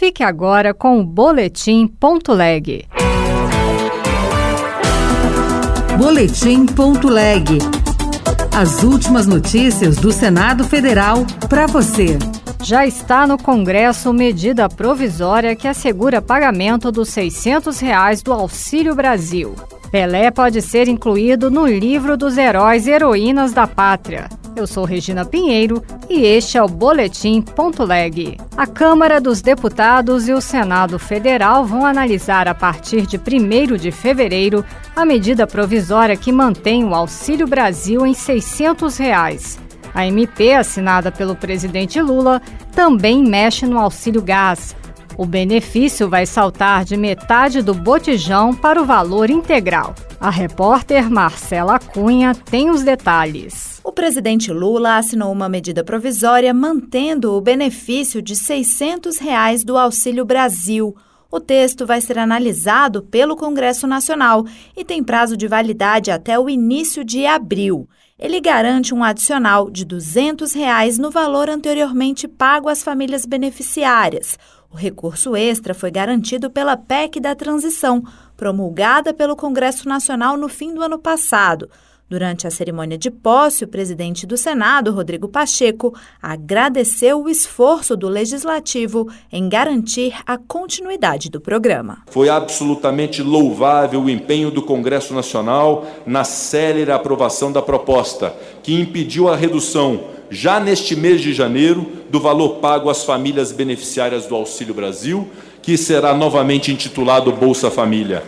Fique agora com o Boletim Ponto Leg. Boletim Ponto Leg. As últimas notícias do Senado Federal para você. Já está no Congresso medida provisória que assegura pagamento dos 600 reais do Auxílio Brasil. Pelé pode ser incluído no livro dos heróis e heroínas da pátria. Eu sou Regina Pinheiro e este é o Boletim Ponto Leg. A Câmara dos Deputados e o Senado Federal vão analisar a partir de 1 de fevereiro a medida provisória que mantém o Auxílio Brasil em 600 reais. A MP, assinada pelo presidente Lula, também mexe no auxílio gás. O benefício vai saltar de metade do botijão para o valor integral. A repórter Marcela Cunha tem os detalhes. O presidente Lula assinou uma medida provisória mantendo o benefício de 600 reais do Auxílio Brasil. O texto vai ser analisado pelo Congresso Nacional e tem prazo de validade até o início de abril ele garante um adicional de 200 reais no valor anteriormente pago às famílias beneficiárias. O recurso extra foi garantido pela PEC da Transição, promulgada pelo Congresso Nacional no fim do ano passado. Durante a cerimônia de posse, o presidente do Senado, Rodrigo Pacheco, agradeceu o esforço do legislativo em garantir a continuidade do programa. Foi absolutamente louvável o empenho do Congresso Nacional na célere aprovação da proposta, que impediu a redução, já neste mês de janeiro, do valor pago às famílias beneficiárias do Auxílio Brasil, que será novamente intitulado Bolsa Família.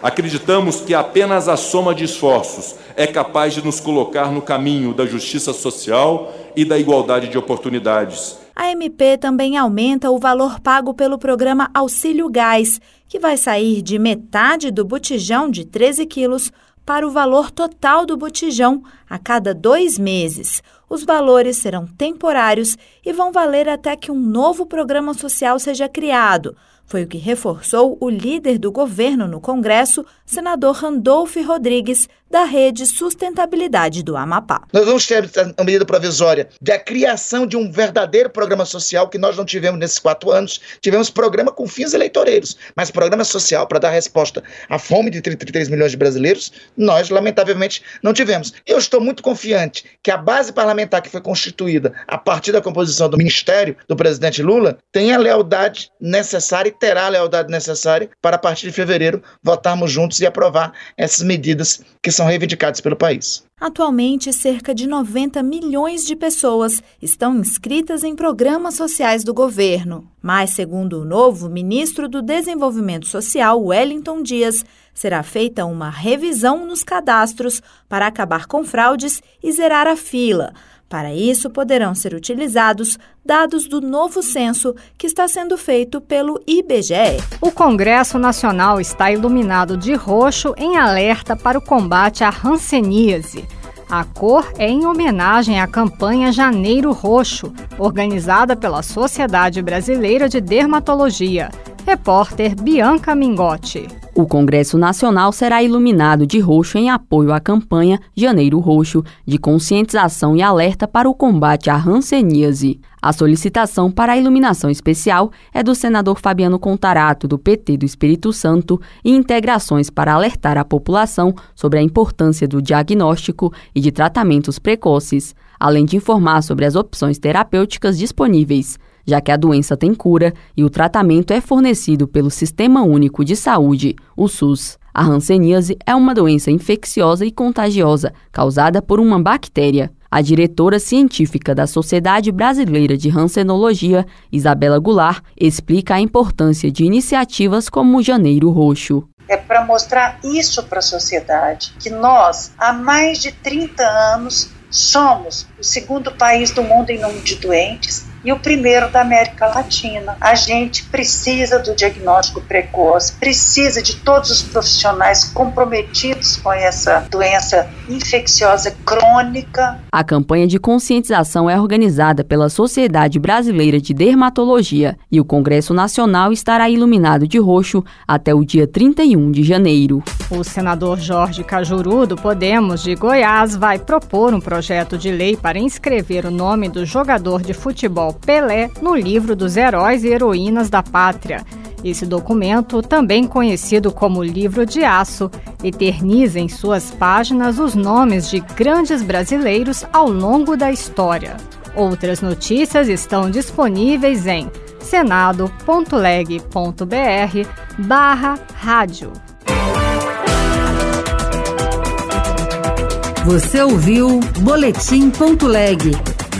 Acreditamos que apenas a soma de esforços é capaz de nos colocar no caminho da justiça social e da igualdade de oportunidades. A MP também aumenta o valor pago pelo programa Auxílio Gás, que vai sair de metade do botijão de 13 quilos para o valor total do botijão a cada dois meses. Os valores serão temporários e vão valer até que um novo programa social seja criado. Foi o que reforçou o líder do governo no Congresso, senador Randolph Rodrigues, da Rede Sustentabilidade do Amapá. Nós vamos ter a medida provisória da criação de um verdadeiro programa social que nós não tivemos nesses quatro anos. Tivemos programa com fins eleitoreiros, mas programa social para dar resposta à fome de 33 milhões de brasileiros, nós, lamentavelmente, não tivemos. Eu estou muito confiante que a base parlamentar que foi constituída a partir da composição do ministério do presidente Lula tenha a lealdade necessária e terá a lealdade necessária para, a partir de fevereiro, votarmos juntos e aprovar essas medidas que são reivindicadas pelo país. Atualmente, cerca de 90 milhões de pessoas estão inscritas em programas sociais do governo. Mas, segundo o novo ministro do Desenvolvimento Social, Wellington Dias, será feita uma revisão nos cadastros para acabar com fraudes e zerar a fila. Para isso, poderão ser utilizados dados do novo censo que está sendo feito pelo IBGE. O Congresso Nacional está iluminado de roxo em alerta para o combate à hanseníase. A cor é em homenagem à campanha Janeiro Roxo, organizada pela Sociedade Brasileira de Dermatologia. Repórter Bianca Mingotti. O Congresso Nacional será iluminado de roxo em apoio à campanha Janeiro Roxo, de conscientização e alerta para o combate à hanseníase. A solicitação para a iluminação especial é do senador Fabiano Contarato, do PT do Espírito Santo, e integrações para alertar a população sobre a importância do diagnóstico e de tratamentos precoces, além de informar sobre as opções terapêuticas disponíveis já que a doença tem cura e o tratamento é fornecido pelo Sistema Único de Saúde, o SUS. A hanseníase é uma doença infecciosa e contagiosa causada por uma bactéria. A diretora científica da Sociedade Brasileira de Hansenologia, Isabela Goulart, explica a importância de iniciativas como o Janeiro Roxo. É para mostrar isso para a sociedade, que nós, há mais de 30 anos, somos o segundo país do mundo em número de doentes e o primeiro da América Latina. A gente precisa do diagnóstico precoce, precisa de todos os profissionais comprometidos com essa doença infecciosa crônica. A campanha de conscientização é organizada pela Sociedade Brasileira de Dermatologia e o Congresso Nacional estará iluminado de roxo até o dia 31 de janeiro. O senador Jorge Cajuru, do Podemos de Goiás, vai propor um projeto de lei para inscrever o nome do jogador de futebol Pelé no livro dos heróis e heroínas da pátria. Esse documento, também conhecido como Livro de Aço, eterniza em suas páginas os nomes de grandes brasileiros ao longo da história. Outras notícias estão disponíveis em senado.leg.br barra rádio. Você ouviu Boletim.leg.